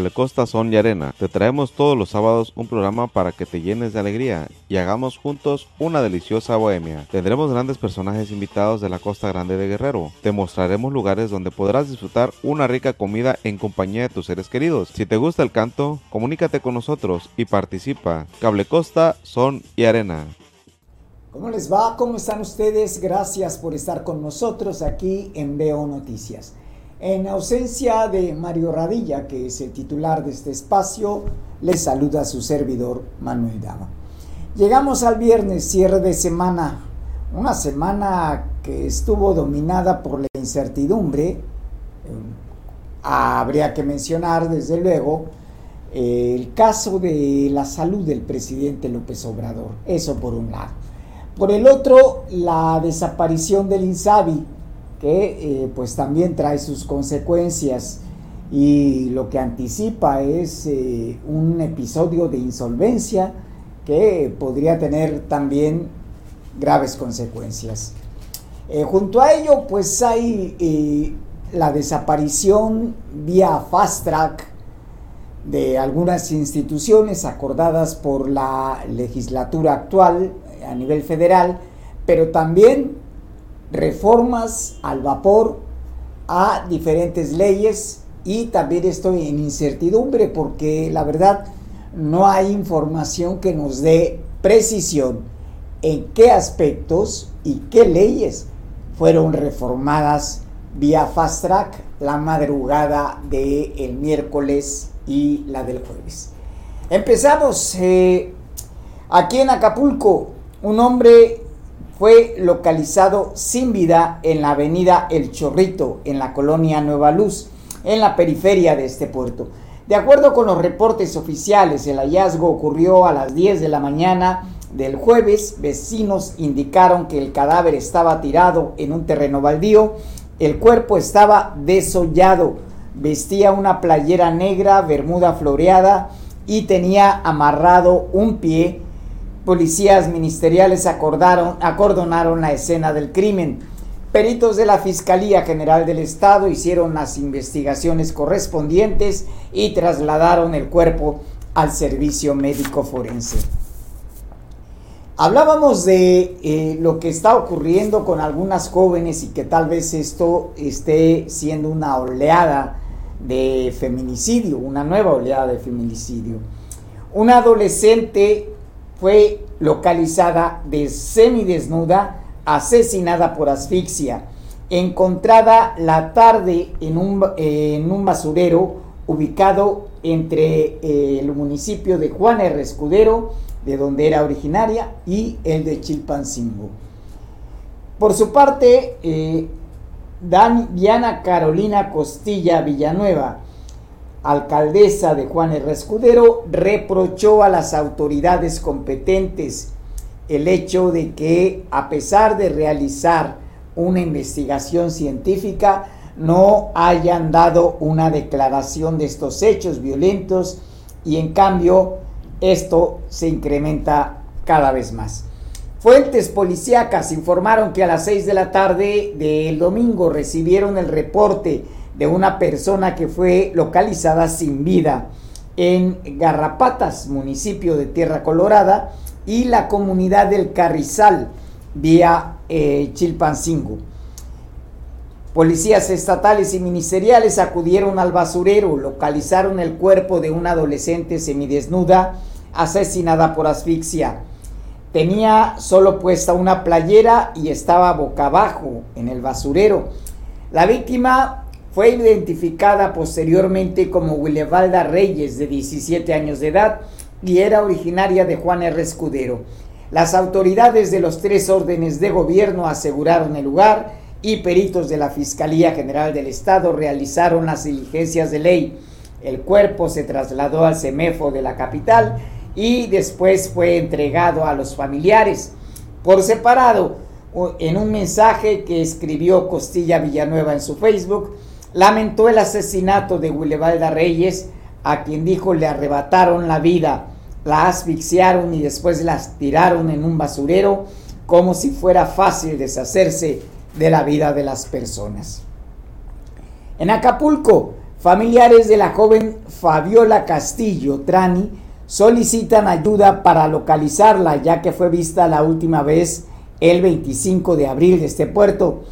Cable Costa Son y Arena. Te traemos todos los sábados un programa para que te llenes de alegría y hagamos juntos una deliciosa bohemia. Tendremos grandes personajes invitados de la Costa Grande de Guerrero. Te mostraremos lugares donde podrás disfrutar una rica comida en compañía de tus seres queridos. Si te gusta el canto, comunícate con nosotros y participa. Cable Costa Son y Arena. ¿Cómo les va? ¿Cómo están ustedes? Gracias por estar con nosotros aquí en Veo Noticias. En ausencia de Mario Radilla, que es el titular de este espacio, les saluda su servidor Manuel Dama. Llegamos al viernes, cierre de semana, una semana que estuvo dominada por la incertidumbre. Eh, habría que mencionar, desde luego, el caso de la salud del presidente López Obrador. Eso por un lado. Por el otro, la desaparición del INSABI, que eh, pues también trae sus consecuencias y lo que anticipa es eh, un episodio de insolvencia que podría tener también graves consecuencias. Eh, junto a ello, pues hay la desaparición vía fast track de algunas instituciones acordadas por la legislatura actual a nivel federal, pero también reformas al vapor a diferentes leyes y también estoy en incertidumbre porque la verdad no hay información que nos dé precisión en qué aspectos y qué leyes fueron reformadas vía fast track la madrugada del el miércoles y la del jueves. Empezamos eh, aquí en Acapulco. Un hombre fue localizado sin vida en la avenida El Chorrito, en la colonia Nueva Luz, en la periferia de este puerto. De acuerdo con los reportes oficiales, el hallazgo ocurrió a las 10 de la mañana del jueves. Vecinos indicaron que el cadáver estaba tirado en un terreno baldío. El cuerpo estaba desollado. Vestía una playera negra, bermuda floreada y tenía amarrado un pie Policías ministeriales acordaron, acordonaron la escena del crimen. Peritos de la Fiscalía General del Estado hicieron las investigaciones correspondientes y trasladaron el cuerpo al servicio médico forense. Hablábamos de eh, lo que está ocurriendo con algunas jóvenes y que tal vez esto esté siendo una oleada de feminicidio, una nueva oleada de feminicidio. Un adolescente fue localizada de semidesnuda, asesinada por asfixia, encontrada la tarde en un, en un basurero ubicado entre eh, el municipio de Juan R. Escudero, de donde era originaria, y el de Chilpancingo. Por su parte, eh, Diana Carolina Costilla Villanueva, alcaldesa de Juan R. Escudero, reprochó a las autoridades competentes el hecho de que a pesar de realizar una investigación científica, no hayan dado una declaración de estos hechos violentos y en cambio esto se incrementa cada vez más. Fuentes policíacas informaron que a las 6 de la tarde del domingo recibieron el reporte de una persona que fue localizada sin vida en Garrapatas, municipio de Tierra Colorada, y la comunidad del Carrizal, vía eh, Chilpancingo. Policías estatales y ministeriales acudieron al basurero, localizaron el cuerpo de una adolescente semidesnuda asesinada por asfixia. Tenía solo puesta una playera y estaba boca abajo en el basurero. La víctima fue identificada posteriormente como Willevalda Reyes, de 17 años de edad, y era originaria de Juan R. Escudero. Las autoridades de los tres órdenes de gobierno aseguraron el lugar y peritos de la Fiscalía General del Estado realizaron las diligencias de ley. El cuerpo se trasladó al CEMEFO de la capital y después fue entregado a los familiares. Por separado, en un mensaje que escribió Costilla Villanueva en su Facebook, lamentó el asesinato de Willebalda Reyes, a quien dijo le arrebataron la vida, la asfixiaron y después las tiraron en un basurero como si fuera fácil deshacerse de la vida de las personas. En Acapulco, Familiares de la joven Fabiola Castillo Trani solicitan ayuda para localizarla ya que fue vista la última vez el 25 de abril de este puerto.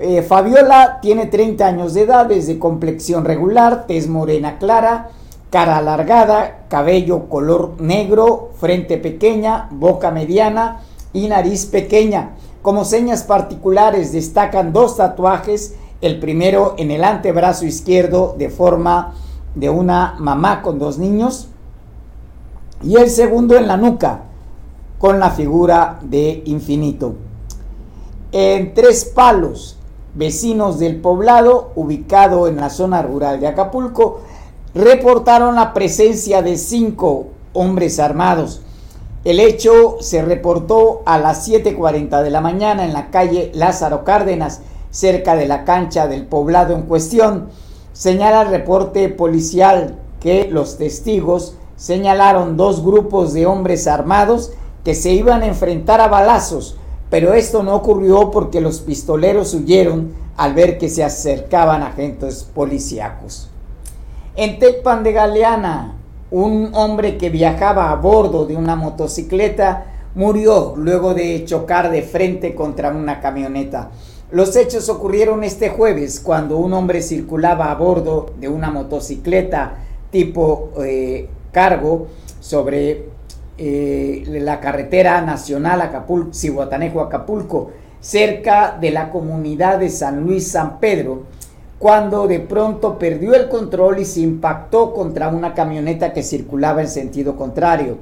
Eh, Fabiola tiene 30 años de edad, es de complexión regular, tez morena clara, cara alargada, cabello color negro, frente pequeña, boca mediana y nariz pequeña. Como señas particulares destacan dos tatuajes el primero en el antebrazo izquierdo de forma de una mamá con dos niños y el segundo en la nuca con la figura de infinito. En Tres Palos, vecinos del poblado, ubicado en la zona rural de Acapulco, reportaron la presencia de cinco hombres armados. El hecho se reportó a las 7.40 de la mañana en la calle Lázaro Cárdenas, cerca de la cancha del poblado en cuestión. Señala el reporte policial que los testigos señalaron dos grupos de hombres armados que se iban a enfrentar a balazos, pero esto no ocurrió porque los pistoleros huyeron al ver que se acercaban agentes policíacos. En Tecpan de Galeana, un hombre que viajaba a bordo de una motocicleta murió luego de chocar de frente contra una camioneta. Los hechos ocurrieron este jueves cuando un hombre circulaba a bordo de una motocicleta tipo eh, cargo sobre eh, la carretera nacional Acapulco, Cihuatanejo Acapulco, cerca de la comunidad de San Luis San Pedro, cuando de pronto perdió el control y se impactó contra una camioneta que circulaba en sentido contrario.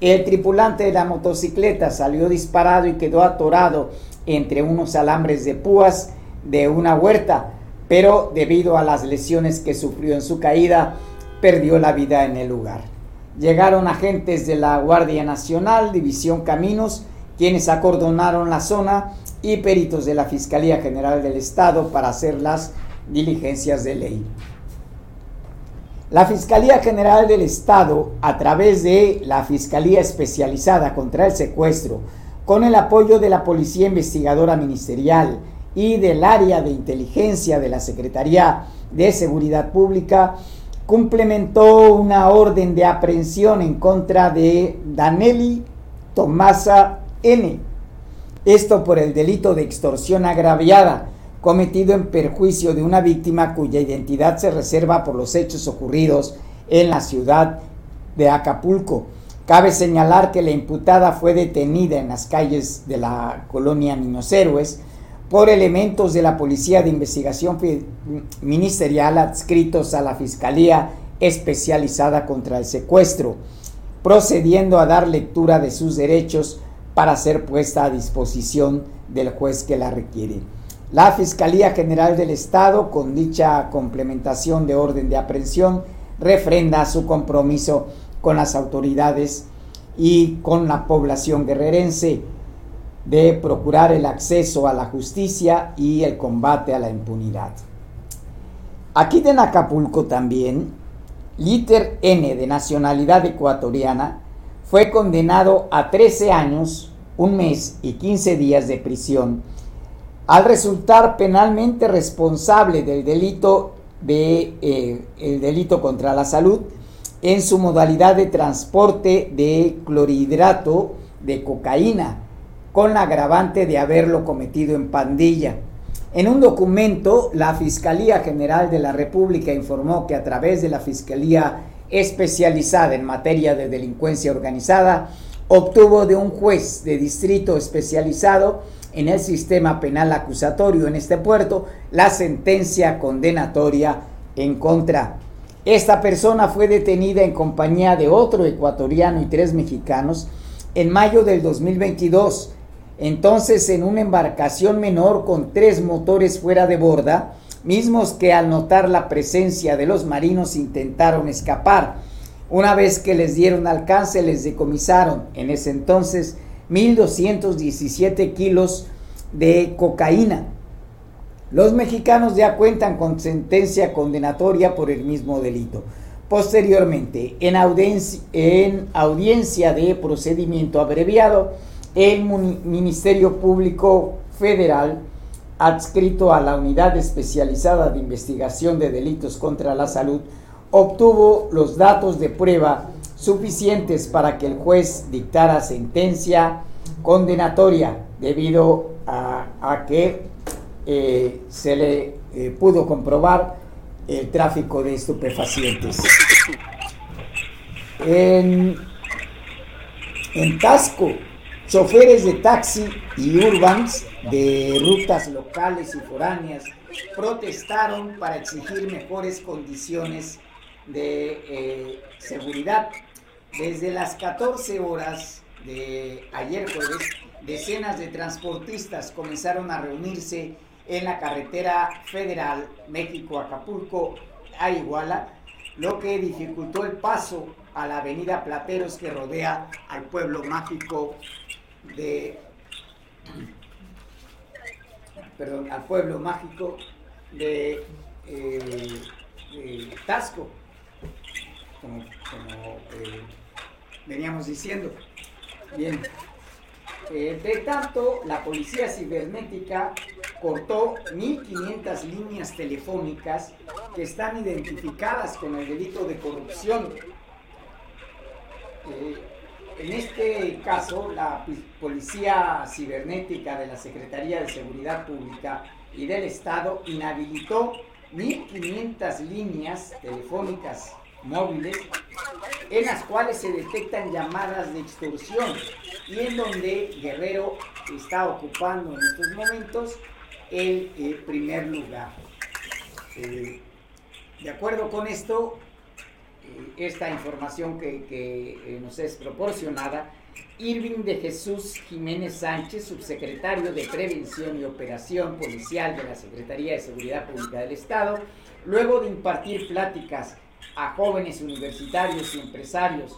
El tripulante de la motocicleta salió disparado y quedó atorado entre unos alambres de púas de una huerta, pero debido a las lesiones que sufrió en su caída, perdió la vida en el lugar. Llegaron agentes de la Guardia Nacional, División Caminos, quienes acordonaron la zona y peritos de la Fiscalía General del Estado para hacer las diligencias de ley. La Fiscalía General del Estado, a través de la Fiscalía Especializada contra el Secuestro, con el apoyo de la Policía Investigadora Ministerial y del área de inteligencia de la Secretaría de Seguridad Pública, complementó una orden de aprehensión en contra de Danelli Tomasa N. Esto por el delito de extorsión agraviada cometido en perjuicio de una víctima cuya identidad se reserva por los hechos ocurridos en la ciudad de Acapulco. Cabe señalar que la imputada fue detenida en las calles de la colonia Niños Héroes por elementos de la Policía de Investigación Ministerial adscritos a la Fiscalía Especializada contra el Secuestro, procediendo a dar lectura de sus derechos para ser puesta a disposición del juez que la requiere. La Fiscalía General del Estado, con dicha complementación de orden de aprehensión, refrenda su compromiso con las autoridades y con la población guerrerense de procurar el acceso a la justicia y el combate a la impunidad. Aquí en Acapulco también, Liter N de nacionalidad ecuatoriana fue condenado a 13 años, un mes y 15 días de prisión al resultar penalmente responsable del delito de eh, el delito contra la salud en su modalidad de transporte de clorhidrato de cocaína, con la agravante de haberlo cometido en pandilla. En un documento, la Fiscalía General de la República informó que a través de la Fiscalía especializada en materia de delincuencia organizada, obtuvo de un juez de distrito especializado en el sistema penal acusatorio en este puerto la sentencia condenatoria en contra esta persona fue detenida en compañía de otro ecuatoriano y tres mexicanos en mayo del 2022. Entonces en una embarcación menor con tres motores fuera de borda, mismos que al notar la presencia de los marinos intentaron escapar. Una vez que les dieron alcance, les decomisaron en ese entonces 1.217 kilos de cocaína los mexicanos ya cuentan con sentencia condenatoria por el mismo delito. Posteriormente, en audiencia, en audiencia de procedimiento abreviado, el Ministerio Público Federal adscrito a la Unidad Especializada de Investigación de Delitos contra la Salud, obtuvo los datos de prueba suficientes para que el juez dictara sentencia condenatoria debido a, que eh, se le eh, pudo comprobar el tráfico de estupefacientes. En, en Tasco, choferes de taxi y urbans de rutas locales y foráneas protestaron para exigir mejores condiciones de eh, seguridad. Desde las 14 horas de ayer jueves, decenas de transportistas comenzaron a reunirse en la carretera federal México-Acapulco a Iguala, lo que dificultó el paso a la avenida Plateros que rodea al pueblo mágico de perdón, al pueblo mágico de, eh, Tasco, como, eh, veníamos diciendo. Bien. Entre tanto, la policía cibernética cortó 1.500 líneas telefónicas que están identificadas con el delito de corrupción. Eh, en este caso, la Policía Cibernética de la Secretaría de Seguridad Pública y del Estado inhabilitó 1.500 líneas telefónicas móviles en las cuales se detectan llamadas de extorsión y en donde Guerrero está ocupando en estos momentos el, eh, primer lugar. Eh, de acuerdo con esto, esta información que, eh, nos es proporcionada, Irving de Jesús Jiménez Sánchez, subsecretario de Prevención y Operación Policial de la Secretaría de Seguridad Pública del Estado, luego de impartir pláticas a jóvenes universitarios y empresarios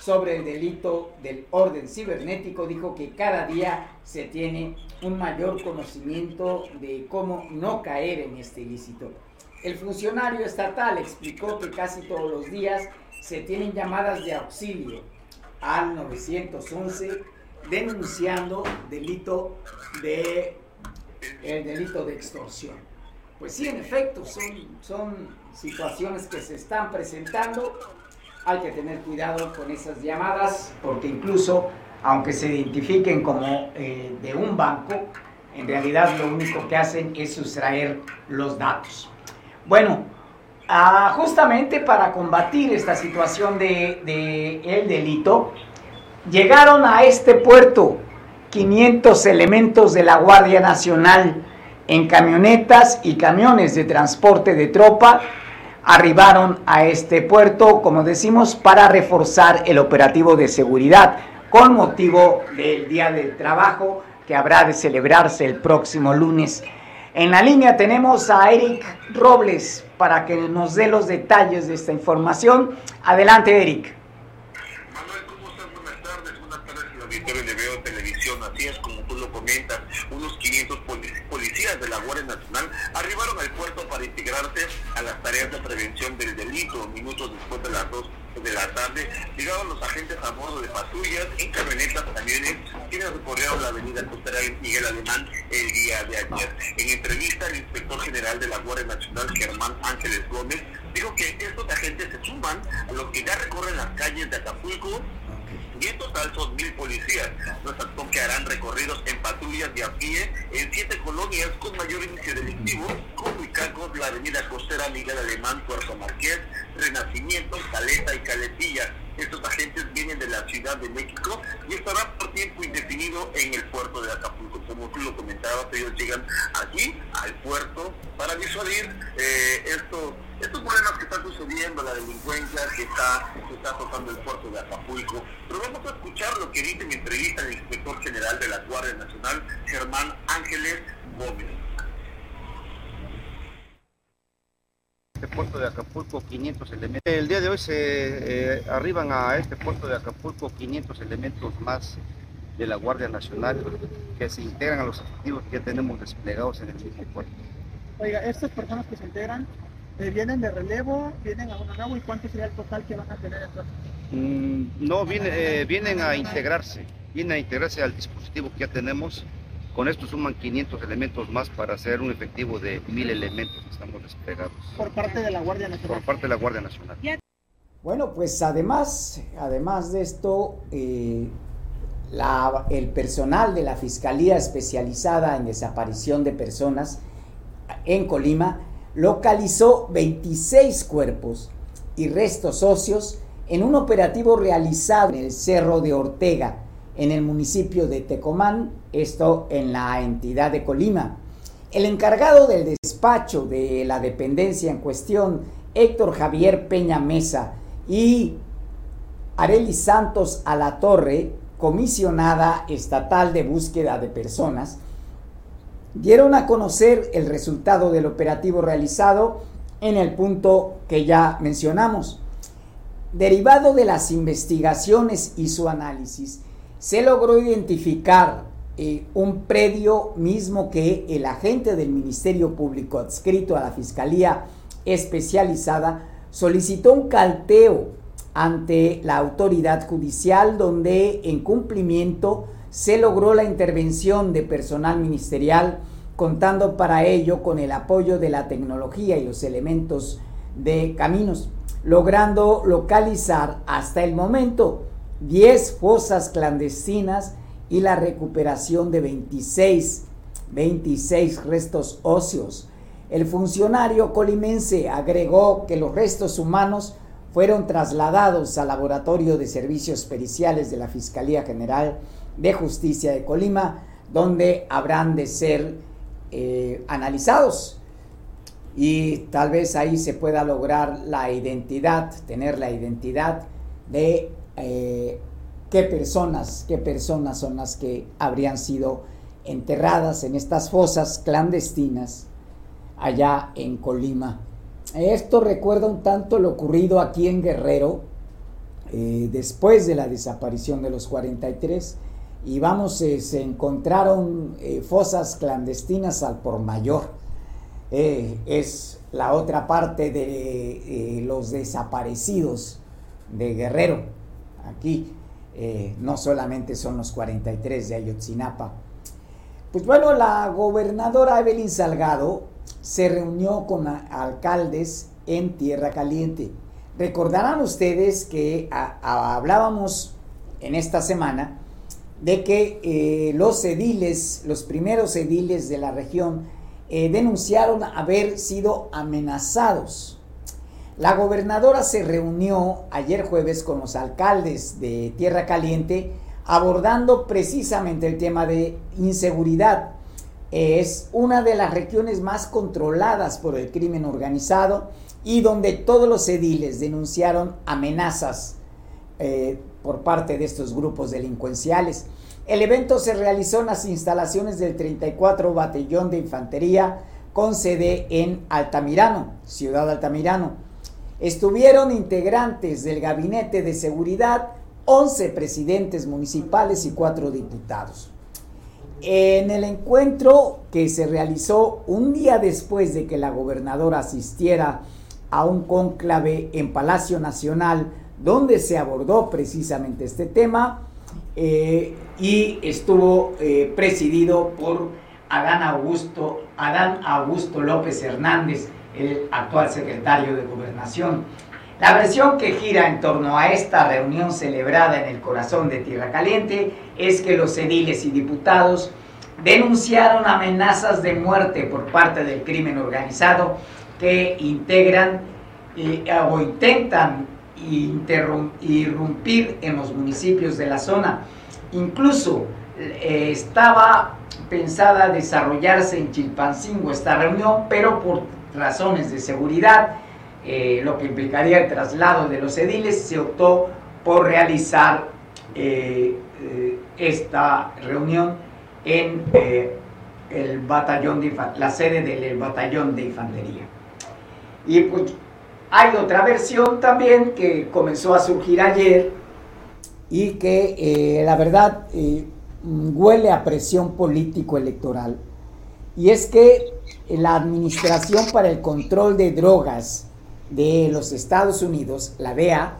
sobre el delito del orden cibernético, dijo que cada día se tiene un mayor conocimiento de cómo no caer en este ilícito. El funcionario estatal explicó que casi todos los días se tienen llamadas de auxilio al 911 denunciando delito de el delito de extorsión. Pues sí, en efecto, son, son situaciones que se están presentando. Hay que tener cuidado con esas llamadas porque incluso, aunque se identifiquen como eh, de un banco, en realidad lo único que hacen es sustraer los datos. Bueno, ah, justamente para combatir esta situación de, el delito, llegaron a este puerto 500 elementos de la Guardia Nacional en camionetas y camiones de transporte de tropa arribaron a este puerto, como decimos, para reforzar el operativo de seguridad con motivo del Día del Trabajo que habrá de celebrarse el próximo lunes en la línea tenemos a Eric Robles para que nos dé los detalles de esta información. Adelante, Eric. Manuel, ¿cómo estás? Buenas tardes. Buenas tardes, auditorio de Veo Televisión. Así es, como tú lo comentas, unos 500 policías de la Guardia Nacional arribaron al puerto para integrarse a las tareas de prevención del delito. Minutos después de las dos de la tarde llegaron los agentes a bordo de patrullas en camionetas, camiones, quienes recorrieron la avenida costera Miguel Alemán el día de ayer. En entrevista, el inspector general de la Guardia Nacional, Germán Ángeles Gómez, dijo que estos agentes se suman a los que ya recorren las calles de Acapulco y en total son mil policías, los que harán recorridos en patrullas de a pie en siete colonias con mayor índice delictivo, como Icacos, la avenida costera Miguel Alemán, Puerto Marqués, Renacimiento, Caleta y Caletilla. Estos agentes vienen de la Ciudad de México y estarán por tiempo indefinido en el puerto de Acapulco. Como tú lo comentabas, ellos llegan aquí, al puerto, para disuadir eh, estos, estos problemas que están sucediendo, la delincuencia que está, que está tocando el puerto de Acapulco. Pero vamos a escuchar lo que dice en entrevista el inspector general de la Guardia Nacional, Germán Ángeles Gómez. este puerto de Acapulco 500 elementos. El día de hoy se eh, arriban a este puerto de Acapulco 500 elementos más de la Guardia Nacional que se integran a los efectivos que ya tenemos desplegados en el mismo puerto. Oiga, estas personas que se integran, eh, ¿vienen de relevo? ¿Vienen a una nuevo? ¿Y cuánto sería el total que van a tener entonces? Mm, no, viene, eh, vienen a integrarse, vienen a integrarse al dispositivo que ya tenemos Con esto suman 500 elementos más para hacer un efectivo de 1000 elementos que estamos desplegados. Por parte de la Guardia Nacional. Por parte de la Guardia Nacional. Bueno, pues además, además de esto, eh, el personal de la Fiscalía especializada en desaparición de personas en Colima localizó 26 cuerpos y restos óseos en un operativo realizado en el Cerro de Ortega, en el municipio de Tecomán, esto en la entidad de Colima. El encargado del despacho de la dependencia en cuestión, Héctor Javier Peña Mesa y Areli Santos Alatorre, comisionada estatal de búsqueda de personas, dieron a conocer el resultado del operativo realizado en el punto que ya mencionamos. Derivado de las investigaciones y su análisis, se logró identificar eh, un predio mismo que el agente del Ministerio Público adscrito a la Fiscalía Especializada solicitó un calteo ante la autoridad judicial donde en cumplimiento se logró la intervención de personal ministerial contando para ello con el apoyo de la tecnología y los elementos de caminos, logrando localizar hasta el momento 10 fosas clandestinas y la recuperación de 26, 26 restos óseos. El funcionario colimense agregó que los restos humanos fueron trasladados al Laboratorio de Servicios Periciales de la Fiscalía General de Justicia de Colima, donde habrán de ser eh, analizados y tal vez ahí se pueda lograr la identidad, tener la identidad de eh, qué personas, qué personas son las que habrían sido enterradas en estas fosas clandestinas allá en Colima. Esto recuerda un tanto lo ocurrido aquí en Guerrero eh, después de la desaparición de los 43 y vamos, eh, se encontraron eh, fosas clandestinas al por mayor. es la otra parte de los desaparecidos de Guerrero. Aquí no solamente son los 43 de Ayotzinapa. Pues bueno, la gobernadora Evelyn Salgado se reunió con alcaldes en Tierra Caliente. Recordarán ustedes que hablábamos en esta semana de que eh, los ediles, los primeros ediles de la región, eh, denunciaron haber sido amenazados. La gobernadora se reunió ayer jueves con los alcaldes de Tierra Caliente abordando precisamente el tema de inseguridad. Es una de las regiones más controladas por el crimen organizado y donde todos los ediles denunciaron amenazas eh, por parte de estos grupos delincuenciales. El evento se realizó en las instalaciones del 34 Batallón de Infantería con sede en Altamirano, Ciudad Altamirano. Estuvieron integrantes del Gabinete de Seguridad, 11 presidentes municipales y 4 diputados. En el encuentro que se realizó un día después de que la gobernadora asistiera a un cónclave en Palacio Nacional donde se abordó precisamente este tema eh, y estuvo eh, presidido por Adán Augusto, Adán Augusto López Hernández, el actual secretario de Gobernación. La versión que gira en torno a esta reunión celebrada en el corazón de Tierra Caliente es que los ediles y diputados denunciaron amenazas de muerte por parte del crimen organizado que integran eh, o intentan irrumpir en los municipios de la zona. Incluso eh, estaba pensada desarrollarse en Chilpancingo esta reunión, pero por razones de seguridad, eh, lo que implicaría el traslado de los ediles, se optó por realizar esta reunión en el batallón de la sede del batallón de infantería. Y pues hay otra versión también que comenzó a surgir ayer y que eh, la verdad eh, huele a presión político-electoral. Y es que la Administración para el Control de Drogas de los Estados Unidos, la DEA,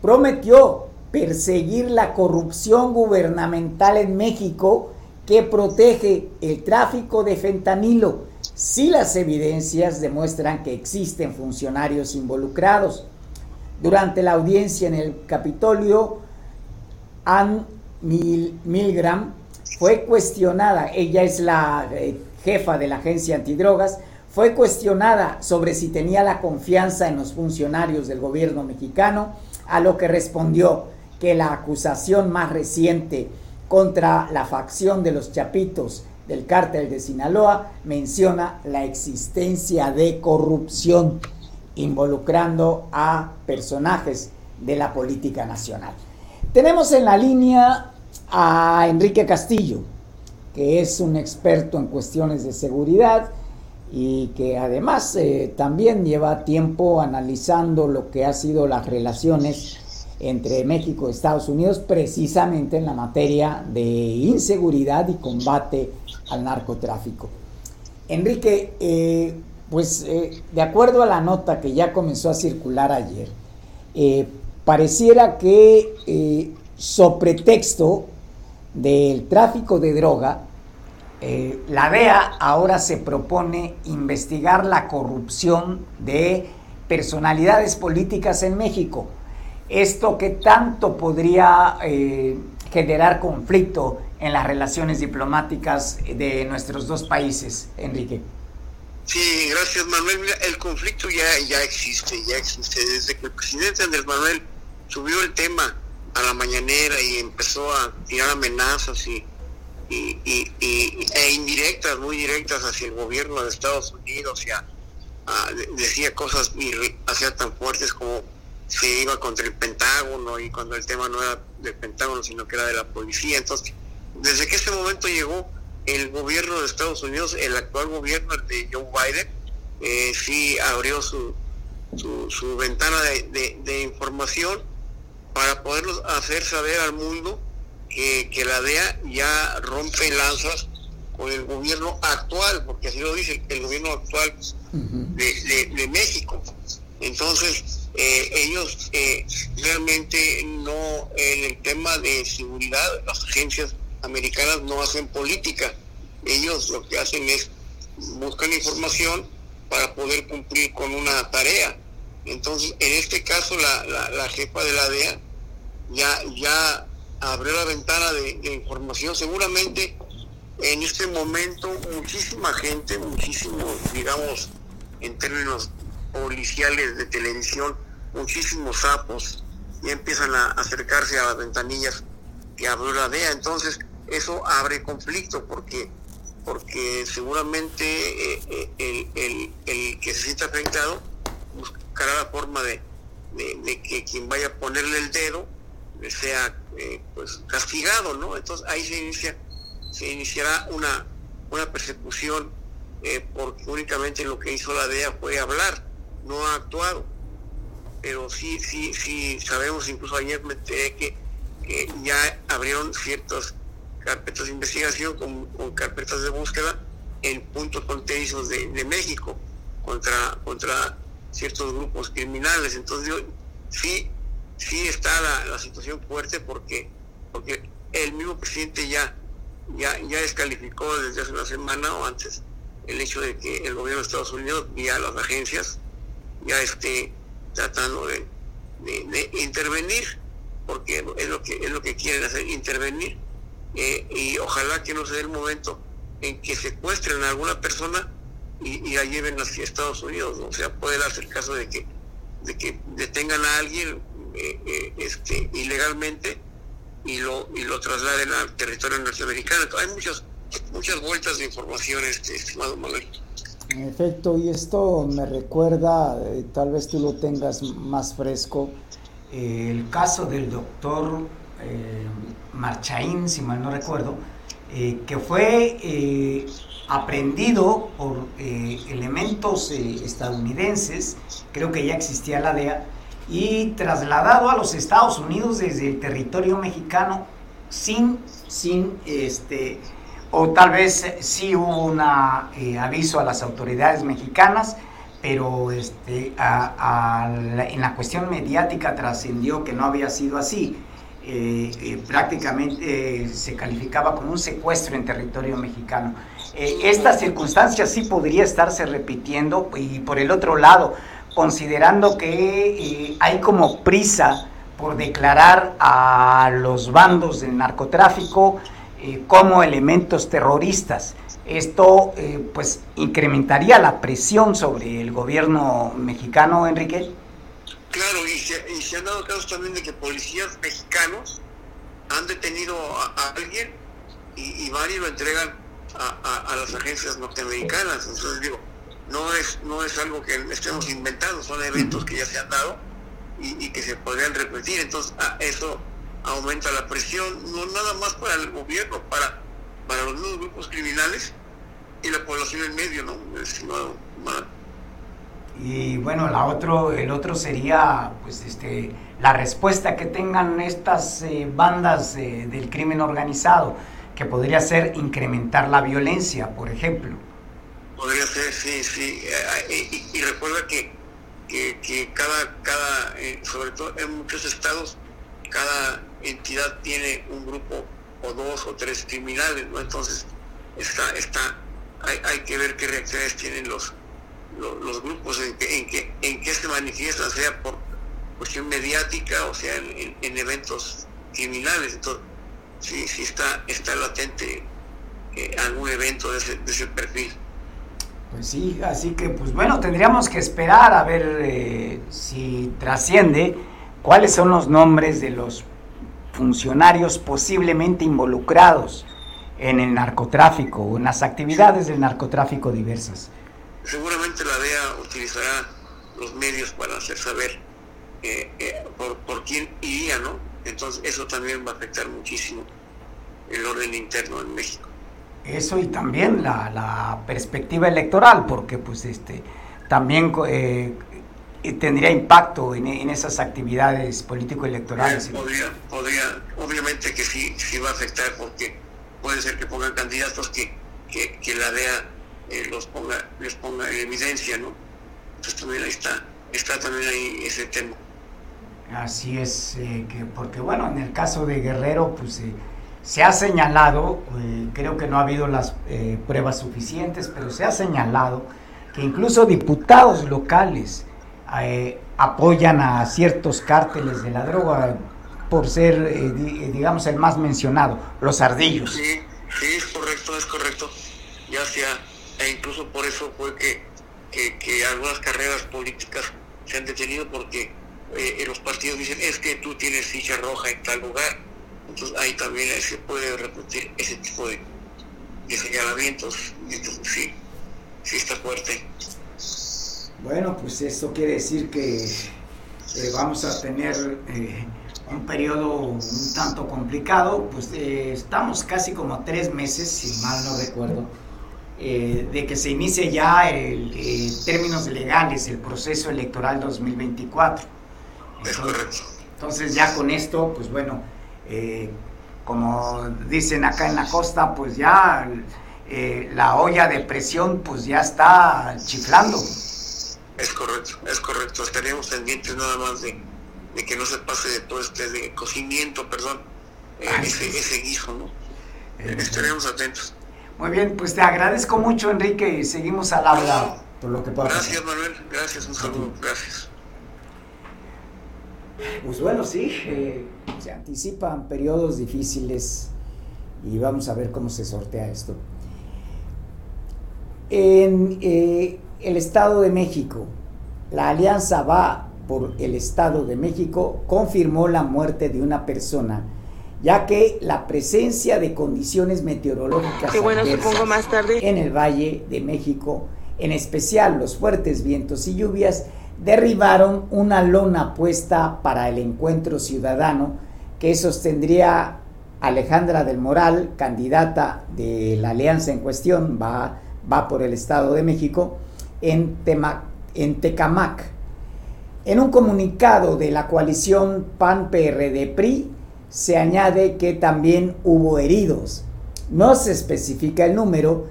prometió perseguir la corrupción gubernamental en México que protege el tráfico de fentanilo si las evidencias demuestran que existen funcionarios involucrados. Durante la audiencia en el Capitolio, Ann Milgram fue cuestionada, ella es la eh, jefa de la agencia antidrogas, fue cuestionada sobre si tenía la confianza en los funcionarios del gobierno mexicano, a lo que respondió que la acusación más reciente contra la facción de los Chapitos del cártel de Sinaloa menciona la existencia de corrupción involucrando a personajes de la política nacional. Tenemos en la línea a Enrique Castillo, que es un experto en cuestiones de seguridad y que además eh, también lleva tiempo analizando lo que ha sido las relaciones entre México y Estados Unidos precisamente en la materia de inseguridad y combate al narcotráfico. Enrique, eh, pues eh, de acuerdo a la nota que ya comenzó a circular ayer, eh, pareciera que sobre pretexto del tráfico de droga, la DEA ahora se propone investigar la corrupción de personalidades políticas en México. ¿Esto qué tanto podría eh, generar conflicto en las relaciones diplomáticas de nuestros dos países, Enrique? Sí, gracias Manuel. el conflicto ya, ya existe, ya existe. Desde que el presidente Andrés Manuel subió el tema a la mañanera y empezó a tirar amenazas y, e indirectas, muy directas hacia el gobierno de Estados Unidos, ya decía cosas hacía tan fuertes como se iba contra el Pentágono y cuando el tema no era del Pentágono, sino que era de la policía. Entonces, desde que ese momento llegó el gobierno de Estados Unidos, el actual gobierno de Joe Biden, eh, sí abrió su, su, ventana de, información para poder hacer saber al mundo que, que la DEA ya rompe lanzas con el gobierno actual, porque así lo dice el gobierno actual de, de México. Entonces, eh, ellos eh, realmente no, en el tema de seguridad, las agencias americanas no hacen política. Ellos lo que hacen es buscan información para poder cumplir con una tarea. Entonces, en este caso, la, la, jefa de la DEA ya, ya abrió la ventana de, de información. Seguramente en este momento muchísima gente, muchísimo, digamos, en términos policiales de televisión, muchísimos sapos y empiezan a acercarse a las ventanillas que abrió la DEA. Entonces, eso abre conflicto porque porque seguramente eh, eh, el, que se sienta afectado buscará la forma de, que quien vaya a ponerle el dedo sea eh, pues castigado, ¿no? Entonces ahí se inicia, se iniciará una, una persecución porque únicamente lo que hizo la DEA fue hablar, no ha actuado pero sí, sí, sí sabemos, incluso ayer me enteré que, ya abrieron ciertas carpetas de investigación con, carpetas de búsqueda en puntos fronterizos de, México contra, contra ciertos grupos criminales. Entonces sí, sí está la, situación fuerte porque, porque el mismo presidente ya, ya, ya descalificó desde hace una semana o antes el hecho de que el gobierno de Estados Unidos, vía las agencias, ya esté tratando de, intervenir, porque es lo que es lo que quieren hacer, intervenir, eh, y ojalá que no sea el momento en que secuestren a alguna persona y, la lleven hacia Estados Unidos, o sea, puede darse el caso de que, de que detengan a alguien eh, eh, este, ilegalmente y lo, y lo trasladen al territorio norteamericano. hay muchas, muchas vueltas de información, este, estimado Manuel. En efecto, y esto me recuerda, eh, tal vez tú lo tengas más fresco, eh, el caso del doctor eh, Marchaín, si mal no recuerdo, que fue aprendido por elementos estadounidenses, creo que ya existía la DEA, y trasladado a los Estados Unidos desde el territorio mexicano sin, sin este, o tal vez sí hubo un eh, aviso a las autoridades mexicanas, pero este, en la cuestión mediática trascendió que no había sido así. eh, eh, prácticamente se calificaba como un secuestro en territorio mexicano. esta circunstancia sí podría estarse repitiendo y por el otro lado, considerando que hay como prisa por declarar a los bandos del narcotráfico como elementos terroristas. Esto pues incrementaría la presión sobre el gobierno mexicano, Enrique. Claro, y se, han dado casos también de que policías mexicanos han detenido a, alguien y, varios lo entregan a, las agencias norteamericanas. Entonces digo, no es, no es algo que estemos inventando, son eventos que ya se han dado y, que se podrían repetir. Entonces eso aumenta la presión, no nada más para el gobierno, para, para los nuevos grupos criminales y la población en medio, ¿no? Sino, y bueno, la otro, el otro sería pues este, la respuesta que tengan estas eh, bandas del crimen organizado, que podría ser incrementar la violencia, por ejemplo. Podría ser, sí, sí. Eh, y, recuerda que, que, cada, cada eh, sobre todo en muchos estados, cada entidad tiene un grupo o dos o tres criminales, ¿no? Entonces, está, está, hay, hay que ver qué reacciones tienen los los grupos en que, en, que, en que se manifiestan, sea por cuestión mediática o sea en, eventos criminales. Entonces, sí, sí está, está latente eh, algún evento de ese, de ese, perfil. Pues sí, así que pues bueno, tendríamos que esperar a ver eh, si trasciende cuáles son los nombres de los funcionarios posiblemente involucrados en el narcotráfico o en las actividades del narcotráfico diversas seguramente la DEA utilizará los medios para hacer saber eh, eh, por, quién iría, ¿no? Entonces eso también va a afectar muchísimo el orden interno en México. Eso y también la, perspectiva electoral, porque pues este también eh, tendría impacto en, esas actividades político-electorales. Podría, podría, obviamente que sí, sí va a afectar porque puede ser que pongan candidatos que, que, que la DEA eh, los ponga, les ponga en evidencia, ¿no? Entonces también ahí está, está también ahí ese tema. Así es, eh, que porque bueno, en el caso de Guerrero, pues eh, se ha señalado, creo que no ha habido las pruebas suficientes, pero se ha señalado que incluso diputados locales apoyan a ciertos cárteles de la droga por ser, digamos, el más mencionado, los ardillos. Sí, sí, es correcto, es correcto. Ya sea e incluso por eso fue que, que, algunas carreras políticas se han detenido porque eh, los partidos dicen es que tú tienes ficha roja en tal lugar. Entonces ahí también se puede repetir ese tipo de, señalamientos. sí, sí está fuerte. Bueno, pues eso quiere decir que eh, vamos a tener eh, un periodo un tanto complicado, pues estamos casi como tres meses, si mal no recuerdo, eh, de que se inicie ya en términos legales el proceso electoral 2024. Entonces, ya con esto, pues bueno, eh, como dicen acá en la costa, pues ya eh, la olla de presión pues ya está chiflando. Es correcto, es correcto. Estaríamos pendientes nada más de, que no se pase de todo este de cocimiento, perdón, ese, ese guiso, ¿no? Estaríamos atentos. Muy bien, pues te agradezco mucho, Enrique, y seguimos al habla por lo que pasa. Gracias, Manuel. Gracias, un saludo. Gracias. Pues bueno, sí, eh, se anticipan periodos difíciles y vamos a ver cómo se sortea esto. En eh, el Estado de México, la Alianza Va por el Estado de México confirmó la muerte de una persona ya que la presencia de condiciones meteorológicas más tarde. en el Valle de México, en especial los fuertes vientos y lluvias, derribaron una lona puesta para el encuentro ciudadano que sostendría Alejandra del Moral, candidata de la alianza en cuestión, va, va por el Estado de México, en, en Tecamac. En un comunicado de la coalición PAN-PRD-PRI, se añade que también hubo heridos. No se especifica el número,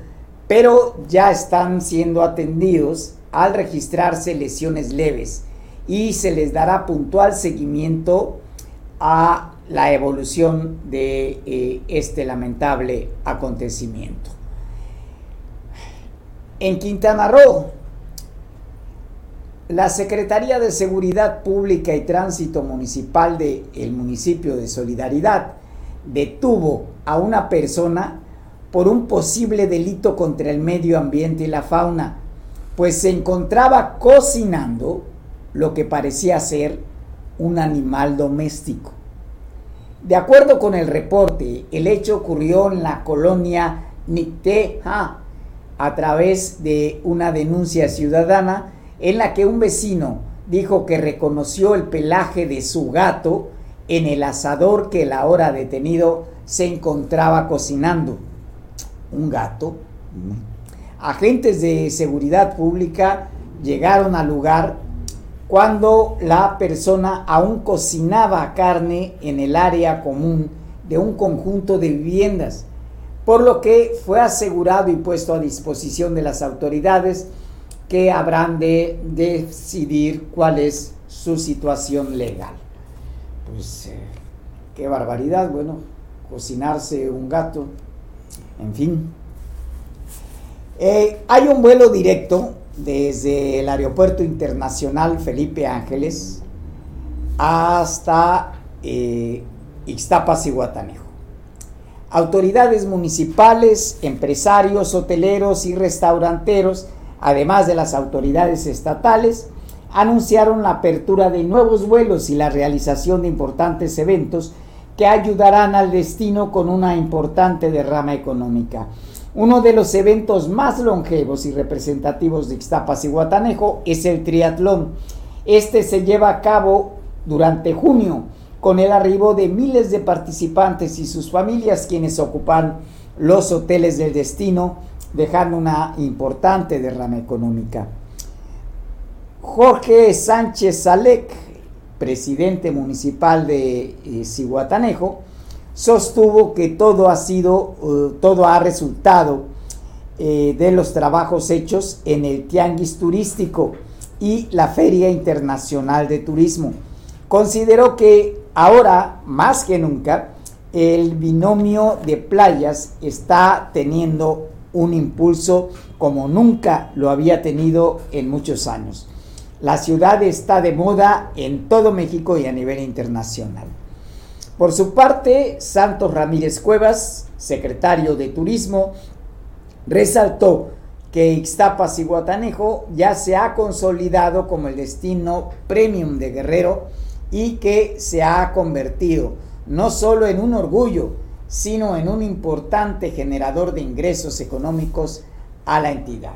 pero ya están siendo atendidos al registrarse lesiones leves y se les dará puntual seguimiento a la evolución de eh, este lamentable acontecimiento. En Quintana Roo, la Secretaría de Seguridad Pública y Tránsito Municipal del municipio de Solidaridad detuvo a una persona por un posible delito contra el medio ambiente y la fauna, pues se encontraba cocinando lo que parecía ser un animal doméstico. De acuerdo con el reporte, el hecho ocurrió en la colonia Nicteja a través de una denuncia ciudadana en la que un vecino dijo que reconoció el pelaje de su gato en el asador que el ahora detenido se encontraba cocinando. Un gato. Agentes de seguridad pública llegaron al lugar cuando la persona aún cocinaba carne en el área común de un conjunto de viviendas, por lo que fue asegurado y puesto a disposición de las autoridades que habrán de decidir cuál es su situación legal. Pues eh, qué barbaridad, bueno, cocinarse un gato, en fin. Eh, hay un vuelo directo desde el Aeropuerto Internacional Felipe Ángeles hasta eh, Ixtapas y Guatanejo. Autoridades municipales, empresarios, hoteleros y restauranteros, además de las autoridades estatales, anunciaron la apertura de nuevos vuelos y la realización de importantes eventos que ayudarán al destino con una importante derrama económica. Uno de los eventos más longevos y representativos de Ixtapas y Guatanejo es el triatlón. Este se lleva a cabo durante junio con el arribo de miles de participantes y sus familias quienes ocupan los hoteles del destino, dejando una importante derrama económica. Jorge Sánchez Salek, presidente municipal de eh, sostuvo que todo ha sido, uh, todo ha resultado eh, de los trabajos hechos en el Tianguis Turístico y la Feria Internacional de Turismo. Consideró que ahora, más que nunca, el binomio de playas está teniendo un impulso como nunca lo había tenido en muchos años. La ciudad está de moda en todo México y a nivel internacional. Por su parte, Santos Ramírez Cuevas, secretario de Turismo, resaltó que Ixtapas y Guatanejo ya se ha consolidado como el destino premium de Guerrero y que se ha convertido no solo en un orgullo, sino en un importante generador de ingresos económicos a la entidad.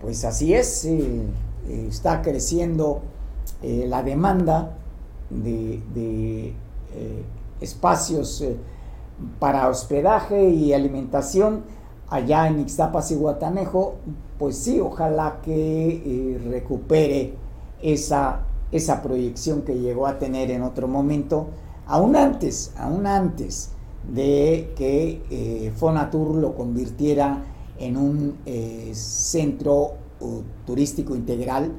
Pues así es, eh, eh, está creciendo eh, la demanda de espacios para hospedaje y alimentación allá en Ixtapas y Guatanejo, pues sí, ojalá que recupere esa, esa proyección que llegó a tener en otro momento, aún antes, aún antes de que Fonatur lo convirtiera en un centro uh, turístico integral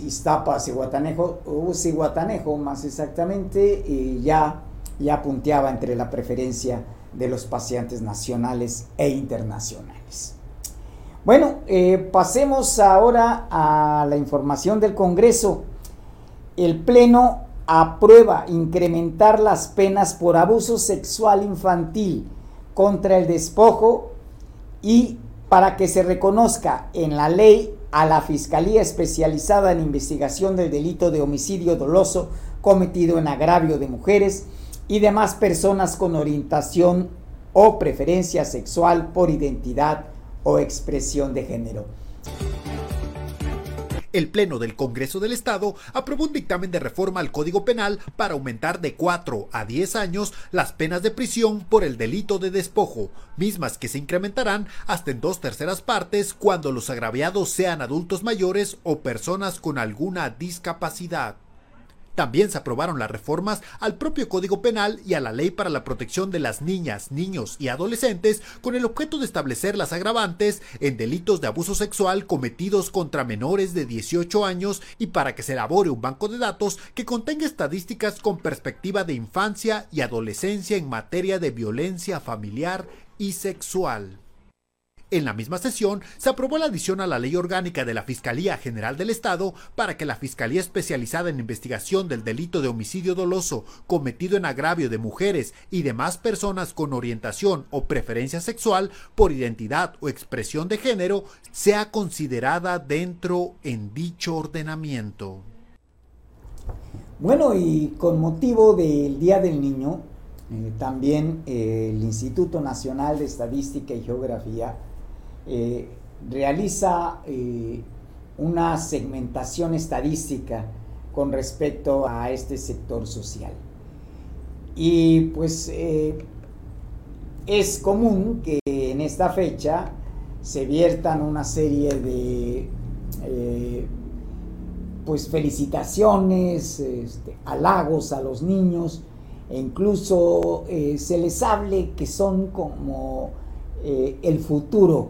Iztapas y Guatanejo, Guatanejo más exactamente, y ya, ya punteaba entre la preferencia de los pacientes nacionales e internacionales. Bueno, eh, pasemos ahora a la información del Congreso. El Pleno aprueba incrementar las penas por abuso sexual infantil contra el despojo y para que se reconozca en la ley a la Fiscalía Especializada en Investigación del Delito de Homicidio Doloso cometido en agravio de mujeres y demás personas con orientación o preferencia sexual por identidad o expresión de género el Pleno del Congreso del Estado aprobó un dictamen de reforma al Código Penal para aumentar de 4 a 10 años las penas de prisión por el delito de despojo, mismas que se incrementarán hasta en dos terceras partes cuando los agraviados sean adultos mayores o personas con alguna discapacidad. También se aprobaron las reformas al propio Código Penal y a la Ley para la Protección de las Niñas, Niños y Adolescentes con el objeto de establecer las agravantes en delitos de abuso sexual cometidos contra menores de 18 años y para que se elabore un banco de datos que contenga estadísticas con perspectiva de infancia y adolescencia en materia de violencia familiar y sexual. En la misma sesión se aprobó la adición a la ley orgánica de la Fiscalía General del Estado para que la Fiscalía especializada en investigación del delito de homicidio doloso cometido en agravio de mujeres y demás personas con orientación o preferencia sexual por identidad o expresión de género sea considerada dentro en dicho ordenamiento. Bueno, y con motivo del Día del Niño, eh, también eh, el Instituto Nacional de Estadística y Geografía eh, realiza una segmentación estadística con respecto a este sector social. Y pues es común que en esta fecha se viertan una serie de pues felicitaciones, este, halagos a los niños, e incluso eh, se les hable que son como eh, el futuro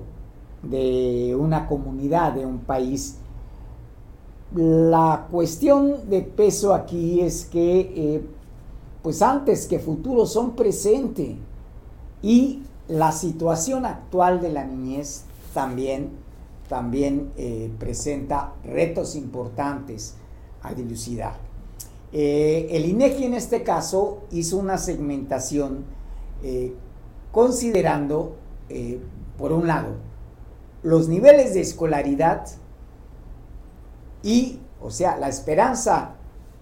de una comunidad, de un país. La cuestión de peso aquí es que, eh, pues antes que futuro son presente y la situación actual de la niñez también, también presenta retos importantes a dilucidar. Eh, el INEGI en este caso hizo una segmentación eh, considerando, eh, por un lado, los niveles de escolaridad y, o sea, la esperanza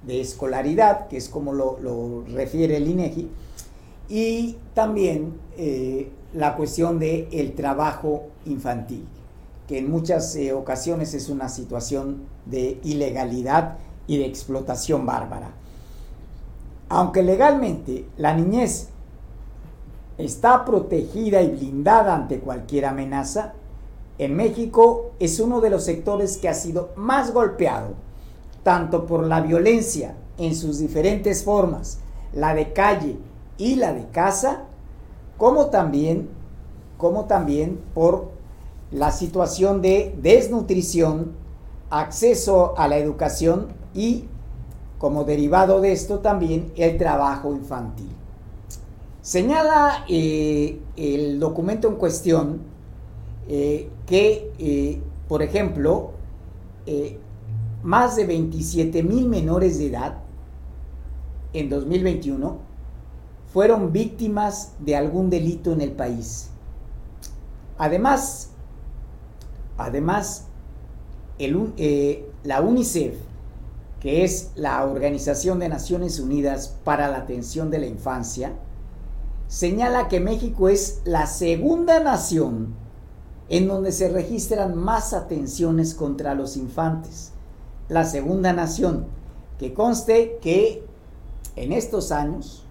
de escolaridad, que es como lo, refiere el INEGI, y también la cuestión del el trabajo infantil, que en muchas ocasiones es una situación de ilegalidad y de explotación bárbara. Aunque legalmente la niñez está protegida y blindada ante cualquier amenaza, en México es uno de los sectores que ha sido más golpeado, tanto por la violencia en sus diferentes formas, la de calle y la de casa, como también, como también por la situación de desnutrición, acceso a la educación y como derivado de esto también el trabajo infantil. Señala eh, el documento en cuestión eh, que, eh, por ejemplo, más de 27 mil menores de edad en 2021 fueron víctimas de algún delito en el país. Además, además la UNICEF que es la Organización de Naciones Unidas para la Atención de la Infancia, señala que México es la segunda nación en donde se registran más atenciones contra los infantes. La segunda nación, que conste que en estos años,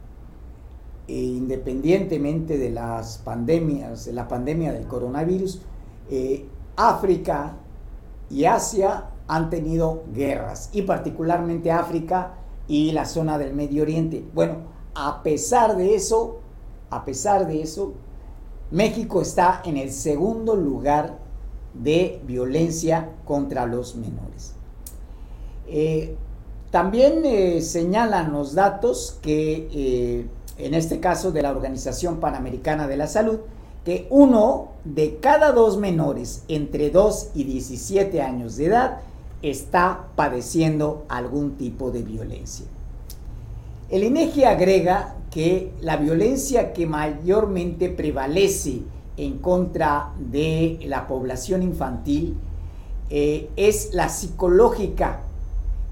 e independientemente de las pandemias, de la pandemia del coronavirus, eh, África y Asia han tenido guerras, y particularmente África y la zona del Medio Oriente. Bueno, a pesar de eso, a pesar de eso, México está en el segundo lugar de violencia contra los menores. Eh, también eh, señalan los datos que, eh, en este caso de la Organización Panamericana de la Salud, que uno de cada dos menores entre 2 y 17 años de edad está padeciendo algún tipo de violencia. El INEGI agrega que la violencia que mayormente prevalece en contra de la población infantil eh, es la psicológica.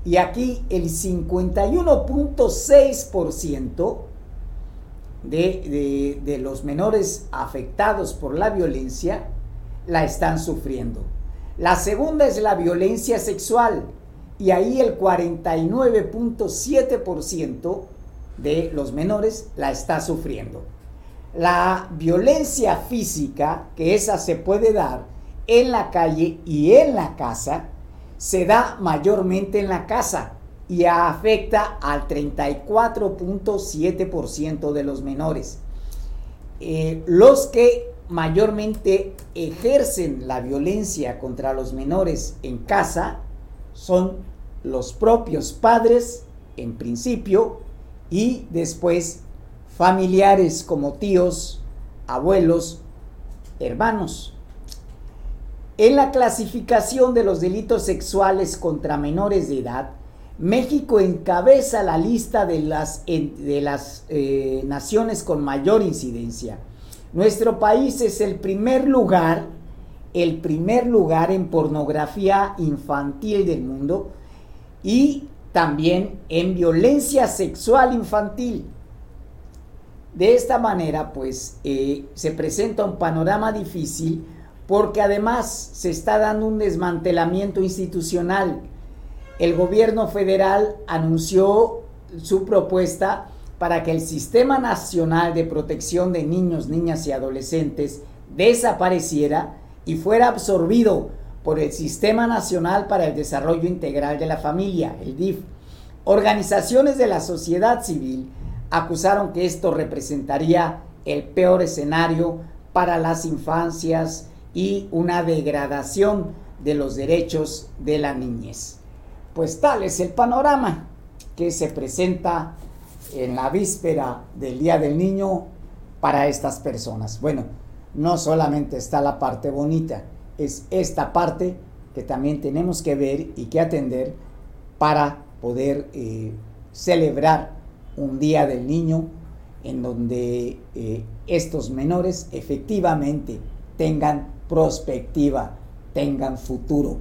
Y aquí el 51.6% de, de los menores afectados por la violencia la están sufriendo. La segunda es la violencia sexual y ahí el 49.7% de los menores la está sufriendo. La violencia física, que esa se puede dar en la calle y en la casa, se da mayormente en la casa, y afecta al 34.7% de los menores. Eh, los que mayormente ejercen la violencia contra los menores en casa son los propios padres, en principio, y después familiares como tíos, abuelos, hermanos. En la clasificación de los delitos sexuales contra menores de edad, México encabeza la lista de las, de las eh, naciones con mayor incidencia. Nuestro país es el primer lugar, el primer lugar en pornografía infantil del mundo y también en violencia sexual infantil. De esta manera, pues, eh, se presenta un panorama difícil porque además se está dando un desmantelamiento institucional el gobierno federal anunció su propuesta para que el Sistema Nacional de Protección de Niños, Niñas y Adolescentes desapareciera y fuera absorbido por el Sistema Nacional para el Desarrollo Integral de la Familia, el DIF. Organizaciones de la sociedad civil acusaron que esto representaría el peor escenario para las infancias y una degradación de los derechos de la niñez. Pues tal es el panorama que se presenta en la víspera del Día del Niño para estas personas. Bueno, no solamente está la parte bonita, es esta parte que también tenemos que ver y que atender para poder eh, celebrar un Día del Niño en donde eh, estos menores efectivamente tengan prospectiva, tengan futuro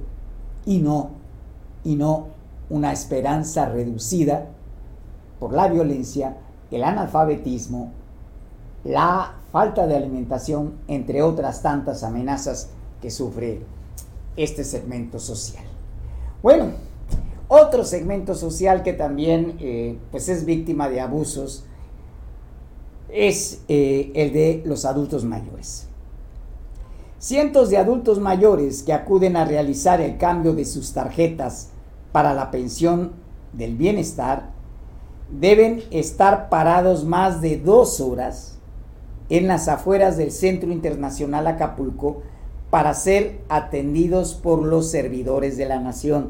y no y no una esperanza reducida por la violencia, el analfabetismo, la falta de alimentación, entre otras tantas amenazas que sufre este segmento social. Bueno, otro segmento social que también eh, pues es víctima de abusos es eh, el de los adultos mayores. Cientos de adultos mayores que acuden a realizar el cambio de sus tarjetas para la pensión del bienestar deben estar parados más de dos horas en las afueras del Centro Internacional Acapulco para ser atendidos por los servidores de la nación.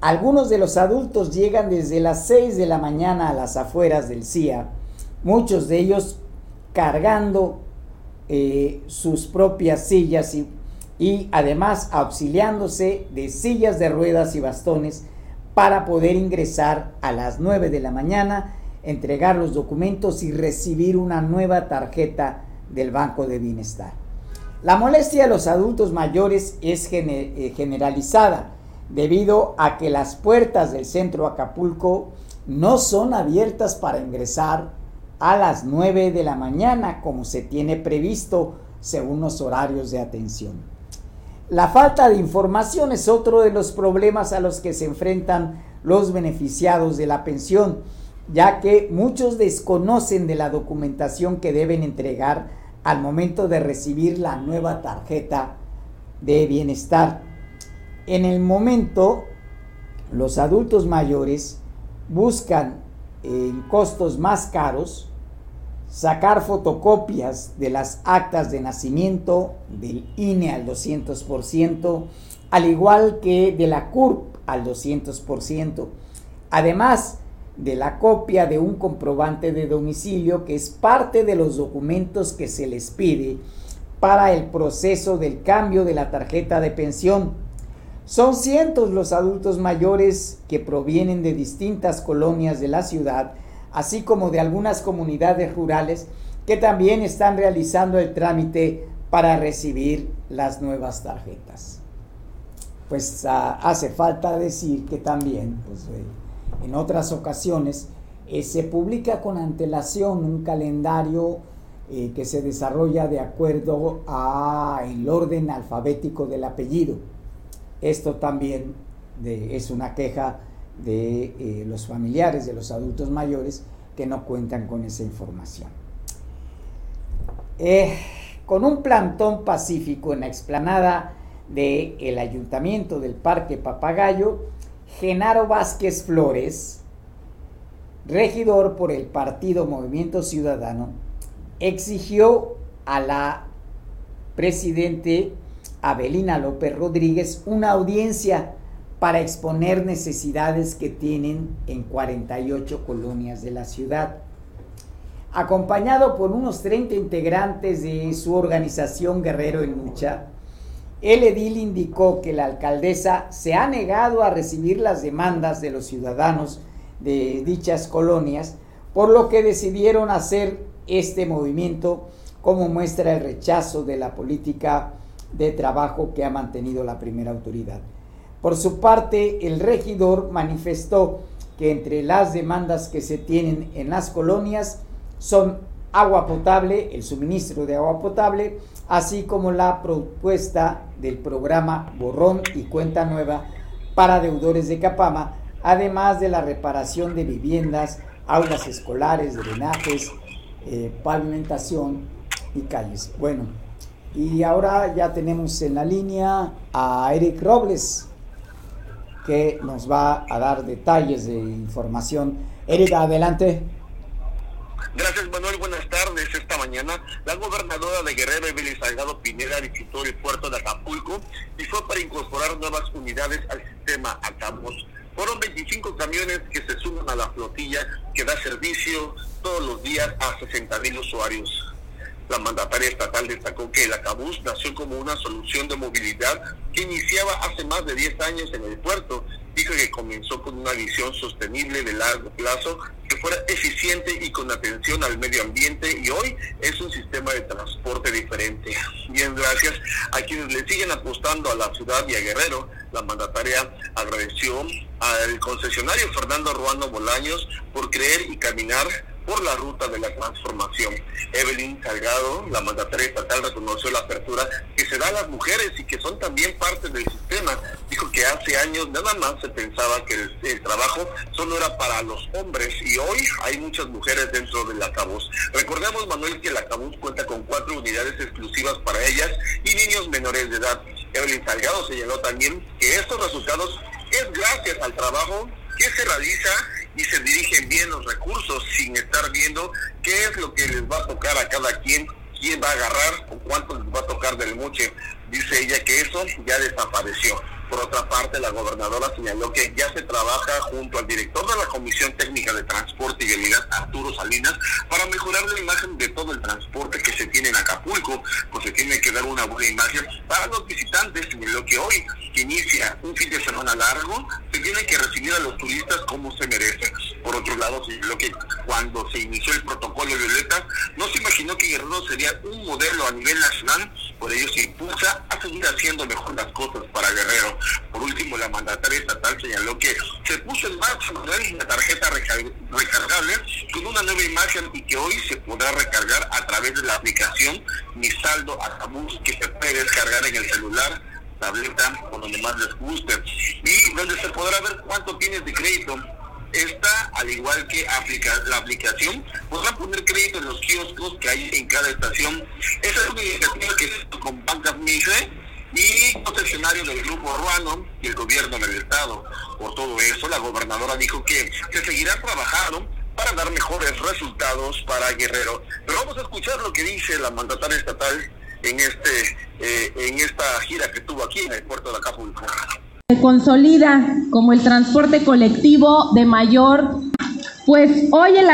Algunos de los adultos llegan desde las 6 de la mañana a las afueras del CIA, muchos de ellos cargando eh, sus propias sillas y, y además auxiliándose de sillas de ruedas y bastones para poder ingresar a las 9 de la mañana, entregar los documentos y recibir una nueva tarjeta del Banco de Bienestar. La molestia de los adultos mayores es eh, generalizada debido a que las puertas del centro Acapulco no son abiertas para ingresar a las 9 de la mañana como se tiene previsto según los horarios de atención. La falta de información es otro de los problemas a los que se enfrentan los beneficiados de la pensión, ya que muchos desconocen de la documentación que deben entregar al momento de recibir la nueva tarjeta de bienestar. En el momento, los adultos mayores buscan en costos más caros sacar fotocopias de las actas de nacimiento del INE al 200%, al igual que de la CURP al 200%, además de la copia de un comprobante de domicilio que es parte de los documentos que se les pide para el proceso del cambio de la tarjeta de pensión. Son cientos los adultos mayores que provienen de distintas colonias de la ciudad así como de algunas comunidades rurales que también están realizando el trámite para recibir las nuevas tarjetas. Pues ah, hace falta decir que también, pues, eh, en otras ocasiones, eh, se publica con antelación un calendario eh, que se desarrolla de acuerdo al orden alfabético del apellido. Esto también es una queja de eh, los familiares de los adultos mayores que no cuentan con esa información. Con un plantón pacífico en la explanada del ayuntamiento del Parque Papagayo, Genaro Vázquez Flores, regidor por el partido Movimiento Ciudadano, exigió a la presidente Abelina López Rodríguez una audiencia para exponer necesidades que tienen en 48 colonias de la ciudad. Acompañado por unos 30 integrantes de su organización Guerrero en Lucha, el edil indicó que la alcaldesa se ha negado a recibir las demandas de los ciudadanos de dichas colonias, por lo que decidieron hacer este movimiento como muestra el rechazo de la política de trabajo que ha mantenido la primera autoridad. Por su parte, el regidor manifestó que entre las demandas que se tienen en las colonias son agua potable, el suministro de agua potable, así como la propuesta del programa Borrón y Cuenta Nueva para deudores de Capama, además de la reparación de viviendas, aulas escolares, drenajes, eh, pavimentación y calles. Bueno, y ahora ya tenemos en la línea a Eric Robles, que nos va a dar detalles de información. Eric, adelante. Gracias Manuel, buenas tardes. Esta mañana la gobernadora de Guerrero, Evelyn Salgado Pineda, visitó el puerto de Acapulco y fue para incorporar nuevas unidades al sistema Acamos. Fueron 25 camiones que se suman a la flotilla que da servicio todos los días a 60 mil usuarios. La mandataria estatal destacó que el Acabús nació como una solución de movilidad que iniciaba hace más de 10 años en el puerto. Dijo que comenzó con una visión sostenible de largo plazo que fuera eficiente y con atención al medio ambiente y hoy es un sistema de transporte diferente. Bien, gracias a quienes le siguen apostando a la ciudad y a Guerrero. La mandataria agradeció al concesionario Fernando Ruano Bolaños por creer y caminar por la ruta de la transformación. Evelyn Salgado, la mandataria estatal, reconoció la apertura que se da a las mujeres y que son también parte del sistema. Dijo que hace años nada más se pensaba que el, trabajo solo era para los hombres y hoy hay muchas mujeres dentro de la CABUS. Recordemos, Manuel, que la CABUS cuenta con cuatro unidades exclusivas para ellas y niños menores de edad. Evelyn Salgado señaló también que estos resultados es gracias al trabajo que se realiza y se dirigen bien los recursos sin estar viendo qué es lo que les va a tocar a cada quien, quién va a agarrar o cuánto les va a tocar del moche. Dice ella que eso ya desapareció. Por otra parte, la gobernadora señaló que ya se trabaja junto al director de la Comisión Técnica de Transporte y Vialidad, Arturo Salinas, para mejorar la imagen de todo el transporte que se tiene en Acapulco, pues se tiene que dar una buena imagen para los visitantes, lo que hoy, que inicia un fin de semana largo, se tiene que recibir a los turistas como se merece. Por otro lado, lo que cuando se inició el protocolo Violeta, no se imaginó que Guerrero sería un modelo a nivel nacional, por ello se impulsa a seguir haciendo mejor las cosas para Guerrero. Por último, la mandataria estatal señaló que se puso en marcha una tarjeta recargable con una nueva imagen y que hoy se podrá recargar a través de la aplicación Mi Saldo Acabus que se puede descargar en el celular, tableta o donde más les guste y donde se podrá ver cuánto tienes de crédito esta, al igual que la aplicación, podrá poner crédito en los kioscos que hay en cada estación. Esa es una iniciativa que se con Bancas Mice y concesionario del Grupo Ruano y el gobierno del Estado. Por todo eso, la gobernadora dijo que se seguirá trabajando para dar mejores resultados para Guerrero. Pero vamos a escuchar lo que dice la mandataria estatal en este eh, en esta gira que tuvo aquí en el puerto de Acapulco. Se consolida como el transporte colectivo de mayor pues hoy el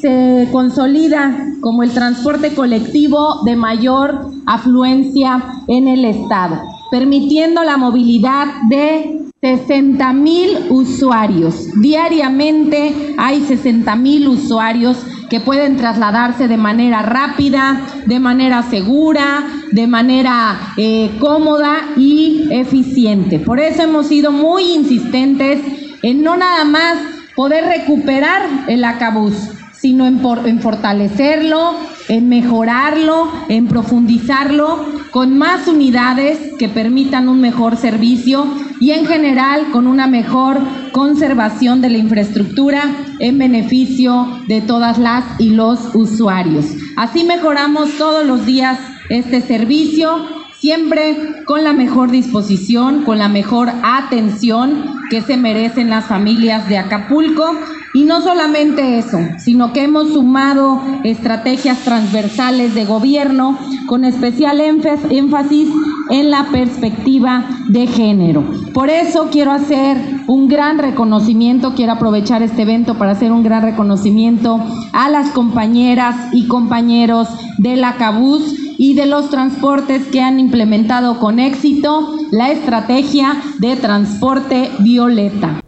se consolida como el transporte colectivo de mayor afluencia en el estado, permitiendo la movilidad de 60 mil usuarios. Diariamente hay 60 mil usuarios que pueden trasladarse de manera rápida, de manera segura, de manera eh, cómoda y eficiente. Por eso hemos sido muy insistentes en no nada más poder recuperar el acabús, sino en fortalecerlo, en mejorarlo, en profundizarlo con más unidades que permitan un mejor servicio y en general con una mejor conservación de la infraestructura en beneficio de todas las y los usuarios. Así mejoramos todos los días este servicio siempre con la mejor disposición, con la mejor atención que se merecen las familias de Acapulco. Y no solamente eso, sino que hemos sumado estrategias transversales de gobierno con especial énfasis en la perspectiva de género. Por eso quiero hacer un gran reconocimiento, quiero aprovechar este evento para hacer un gran reconocimiento a las compañeras y compañeros de la CABUS y de los transportes que han implementado con éxito la estrategia de transporte violeta.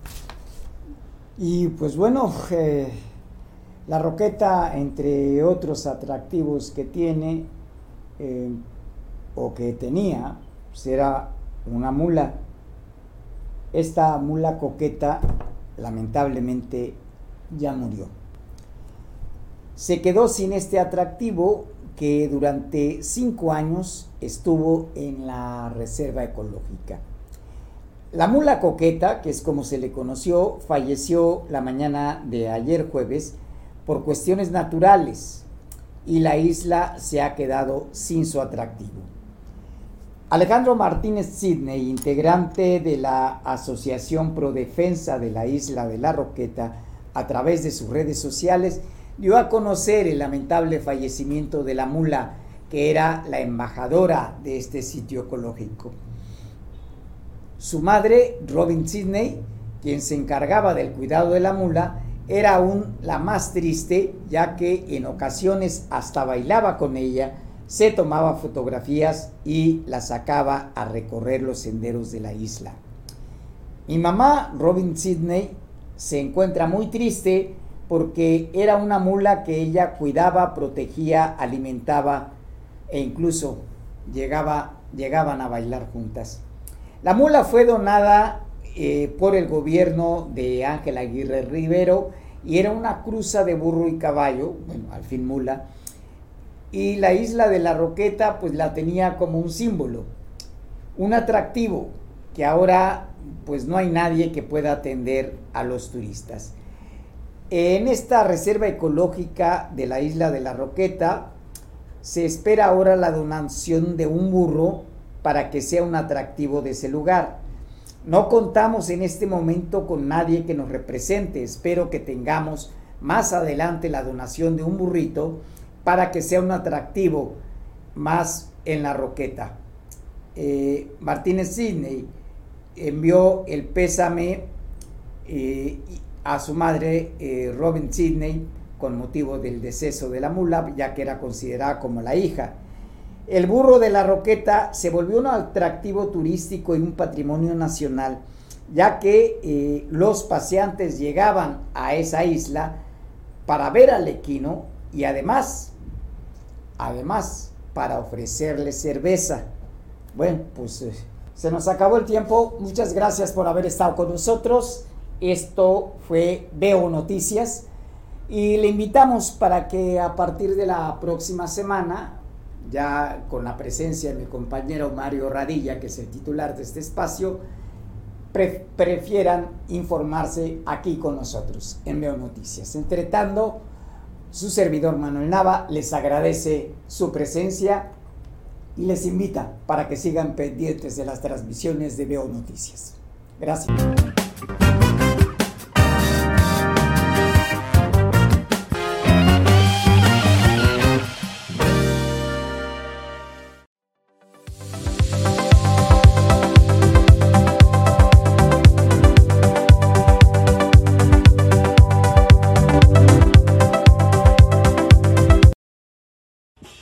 Y pues bueno, eh, la roqueta, entre otros atractivos que tiene eh, o que tenía, pues una mula. Esta mula coqueta lamentablemente ya murió. Se quedó sin este atractivo que durante cinco años estuvo en la reserva ecológica. La mula coqueta, que es como se le conoció, falleció la mañana de ayer jueves por cuestiones naturales y la isla se ha quedado sin su atractivo. Alejandro Martínez Sidney, integrante de la Asociación Pro Defensa de la Isla de la Roqueta, a través de sus redes sociales, dio a conocer el lamentable fallecimiento de la mula, que era la embajadora de este sitio ecológico. Su madre, Robin Sidney, quien se encargaba del cuidado de la mula, era aún la más triste, ya que en ocasiones hasta bailaba con ella, se tomaba fotografías y la sacaba a recorrer los senderos de la isla. Mi mamá, Robin Sidney, se encuentra muy triste porque era una mula que ella cuidaba, protegía, alimentaba e incluso llegaba, llegaban a bailar juntas. La mula fue donada eh, por el gobierno de Ángel Aguirre Rivero y era una cruza de burro y caballo, bueno, al fin mula, y la isla de la Roqueta pues la tenía como un símbolo, un atractivo que ahora pues no hay nadie que pueda atender a los turistas. En esta reserva ecológica de la isla de la Roqueta se espera ahora la donación de un burro para que sea un atractivo de ese lugar. No contamos en este momento con nadie que nos represente. Espero que tengamos más adelante la donación de un burrito para que sea un atractivo más en la roqueta. Eh, Martínez Sidney envió el pésame a su madre eh, Robin Sidney con motivo del deceso de la mula, ya que era considerada como la hija. El burro de la Roqueta se volvió un atractivo turístico y un patrimonio nacional, ya que eh, los paseantes llegaban a esa isla para ver al equino y además, además, para ofrecerle cerveza. Bueno, pues eh, se nos acabó el tiempo. Muchas gracias por haber estado con nosotros. Esto fue Veo Noticias y le invitamos para que a partir de la próxima semana ya con la presencia de mi compañero Mario Radilla, que es el titular de este espacio, prefieran informarse aquí con nosotros en Veo Noticias. Entre tanto, su servidor Manuel Nava les agradece su presencia y les invita para que sigan pendientes de las transmisiones de Veo Noticias. Gracias.